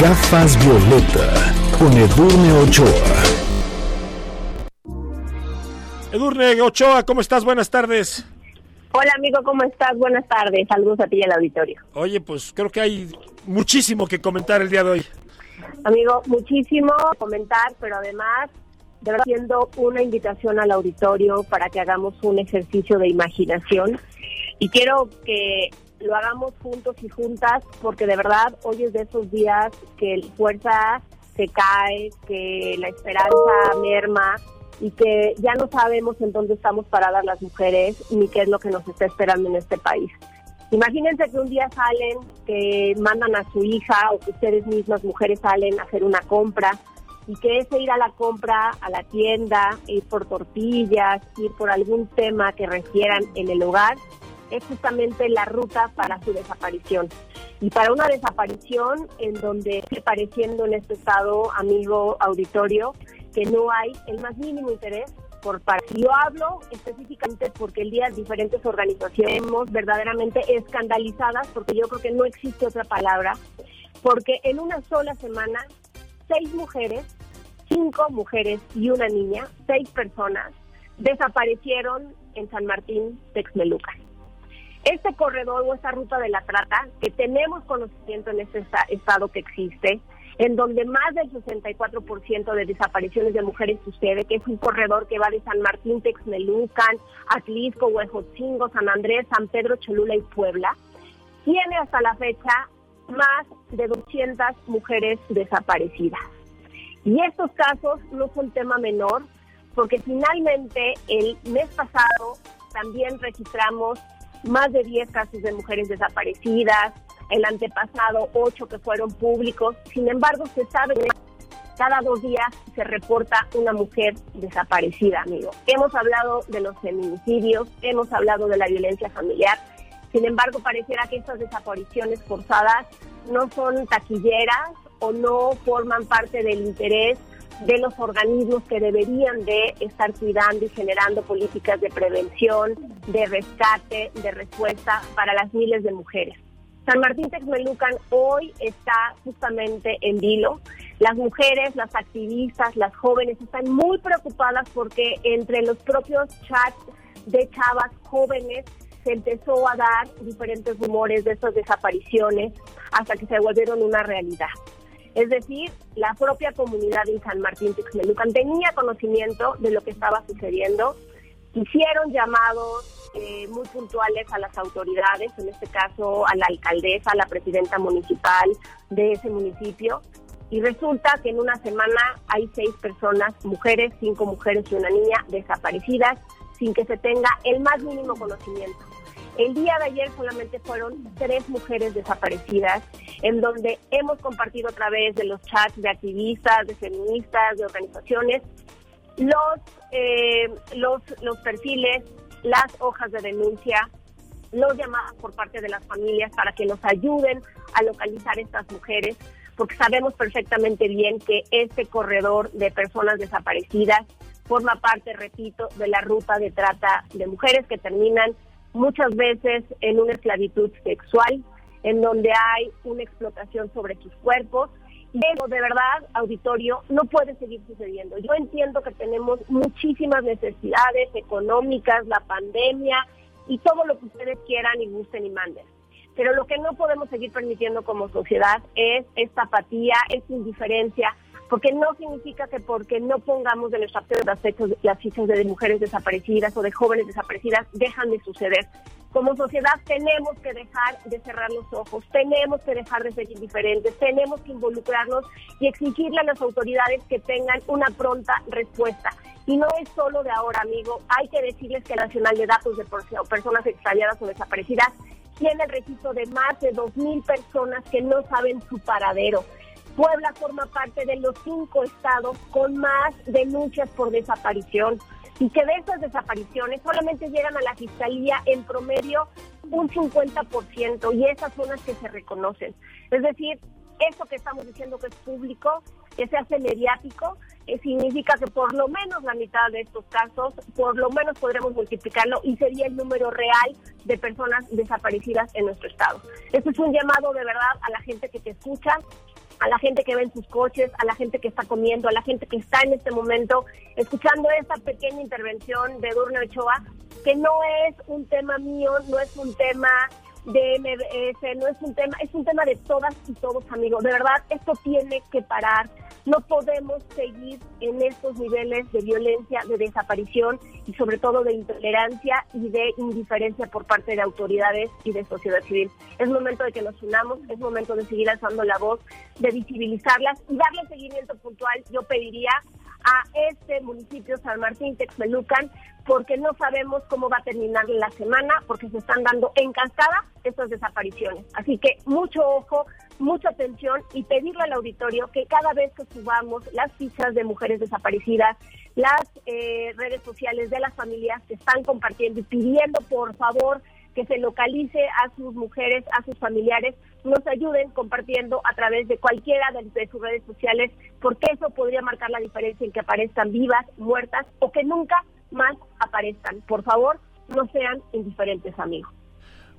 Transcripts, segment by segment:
Gafas Violeta con Edurne Ochoa. Edurne Ochoa, ¿cómo estás? Buenas tardes. Hola amigo, ¿cómo estás? Buenas tardes. Saludos a ti y al auditorio. Oye, pues creo que hay muchísimo que comentar el día de hoy. Amigo, muchísimo comentar, pero además de verdad haciendo una invitación al auditorio para que hagamos un ejercicio de imaginación y quiero que lo hagamos juntos y juntas porque de verdad hoy es de esos días que la fuerza se cae, que la esperanza merma y que ya no sabemos en dónde estamos paradas las mujeres ni qué es lo que nos está esperando en este país. Imagínense que un día salen, que mandan a su hija o que ustedes mismas mujeres salen a hacer una compra y que ese ir a la compra, a la tienda, ir por tortillas, ir por algún tema que requieran en el hogar, es justamente la ruta para su desaparición. Y para una desaparición en donde esté pareciendo en este estado, amigo auditorio, que no hay el más mínimo interés por parte. Yo hablo específicamente porque el día diferentes organizaciones verdaderamente escandalizadas, porque yo creo que no existe otra palabra, porque en una sola semana, seis mujeres, cinco mujeres y una niña, seis personas, desaparecieron en San Martín, Texmelucan. Este corredor o esta ruta de la trata, que tenemos conocimiento en este estado que existe, en donde más del 64% de desapariciones de mujeres sucede, que es un corredor que va de San Martín, Texmelucan, Atlisco, Huejotzingo, San Andrés, San Pedro, Cholula y Puebla, tiene hasta la fecha más de 200 mujeres desaparecidas. Y estos casos no son tema menor, porque finalmente el mes pasado también registramos más de 10 casos de mujeres desaparecidas, el antepasado 8 que fueron públicos. Sin embargo, se sabe que cada dos días se reporta una mujer desaparecida, amigo. Hemos hablado de los feminicidios, hemos hablado de la violencia familiar. Sin embargo, pareciera que estas desapariciones forzadas no son taquilleras o no forman parte del interés de los organismos que deberían de estar cuidando y generando políticas de prevención, de rescate, de respuesta para las miles de mujeres. San Martín Texmelucan hoy está justamente en vilo. Las mujeres, las activistas, las jóvenes están muy preocupadas porque entre los propios chats de chavas jóvenes se empezó a dar diferentes rumores de estas desapariciones hasta que se volvieron una realidad. Es decir, la propia comunidad de San Martín Texmelucan tenía conocimiento de lo que estaba sucediendo, hicieron llamados eh, muy puntuales a las autoridades, en este caso a la alcaldesa, a la presidenta municipal de ese municipio, y resulta que en una semana hay seis personas, mujeres, cinco mujeres y una niña desaparecidas, sin que se tenga el más mínimo conocimiento. El día de ayer solamente fueron tres mujeres desaparecidas, en donde hemos compartido a través de los chats de activistas, de feministas, de organizaciones, los, eh, los, los perfiles, las hojas de denuncia, los llamados por parte de las familias para que nos ayuden a localizar estas mujeres, porque sabemos perfectamente bien que este corredor de personas desaparecidas forma parte, repito, de la ruta de trata de mujeres que terminan muchas veces en una esclavitud sexual, en donde hay una explotación sobre sus cuerpos. Y eso, de verdad, auditorio, no puede seguir sucediendo. Yo entiendo que tenemos muchísimas necesidades económicas, la pandemia y todo lo que ustedes quieran y gusten y manden. Pero lo que no podemos seguir permitiendo como sociedad es esta apatía, esta indiferencia, porque no significa que porque no pongamos de nuestra parte las fechas, las de mujeres desaparecidas o de jóvenes desaparecidas dejan de suceder. Como sociedad tenemos que dejar de cerrar los ojos, tenemos que dejar de ser indiferentes, tenemos que involucrarnos y exigirle a las autoridades que tengan una pronta respuesta. Y no es solo de ahora, amigo, hay que decirles que el Nacional de Datos de Personas Extraviadas o Desaparecidas tiene el registro de más de 2.000 personas que no saben su paradero. Puebla forma parte de los cinco estados con más denuncias por desaparición y que de esas desapariciones solamente llegan a la fiscalía en promedio un 50% y esas son las que se reconocen. Es decir, eso que estamos diciendo que es público, que se hace mediático, eh, significa que por lo menos la mitad de estos casos, por lo menos podremos multiplicarlo y sería el número real de personas desaparecidas en nuestro estado. Esto es un llamado de verdad a la gente que te escucha, a la gente que ve en sus coches, a la gente que está comiendo, a la gente que está en este momento escuchando esta pequeña intervención de Durne Ochoa, que no es un tema mío, no es un tema de MBS, no es un tema, es un tema de todas y todos, amigos. De verdad, esto tiene que parar. No podemos seguir en estos niveles de violencia, de desaparición y sobre todo de intolerancia y de indiferencia por parte de autoridades y de sociedad civil. Es momento de que nos unamos, es momento de seguir alzando la voz, de visibilizarlas y darle seguimiento puntual. Yo pediría a este municipio San Martín Texmelucan porque no sabemos cómo va a terminar la semana porque se están dando en cascada estas desapariciones. Así que mucho ojo, mucha atención y pedirle al auditorio que cada vez que subamos las fichas de mujeres desaparecidas, las eh, redes sociales de las familias que están compartiendo y pidiendo por favor que se localice a sus mujeres, a sus familiares, nos ayuden compartiendo a través de cualquiera de, sus redes sociales, porque eso podría marcar la diferencia en que aparezcan vivas, muertas o que nunca más aparezcan. Por favor, no sean indiferentes, amigos.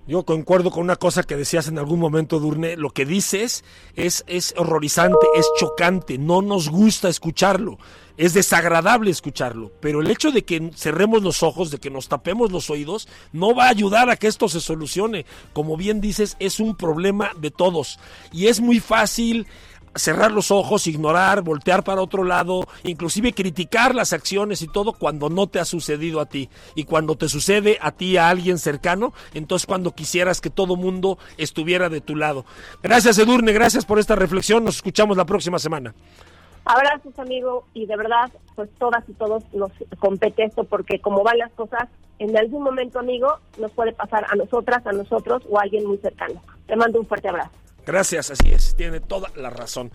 Yo concuerdo con una cosa que decías en algún momento, Durne. Lo que dices es, es horrorizante, es chocante, no nos gusta escucharlo, es desagradable escucharlo. Pero el hecho de que cerremos los ojos, de que nos tapemos los oídos, no va a ayudar a que esto se solucione. Como bien dices, es un problema de todos. Y es muy fácil cerrar los ojos, ignorar, voltear para otro lado, inclusive criticar las acciones y todo cuando no te ha sucedido a ti. Y cuando te sucede a ti, a alguien cercano, entonces cuando quisieras que todo mundo estuviera de tu lado. Gracias Edurne, gracias por esta reflexión, nos escuchamos la próxima semana. Abrazos, amigo, y de verdad, pues todas y todos nos compete esto porque como van las cosas, en algún momento, amigo, nos puede pasar a nosotras, a nosotros o a alguien muy cercano. Te mando un fuerte abrazo. Gracias, así es, tiene toda la razón.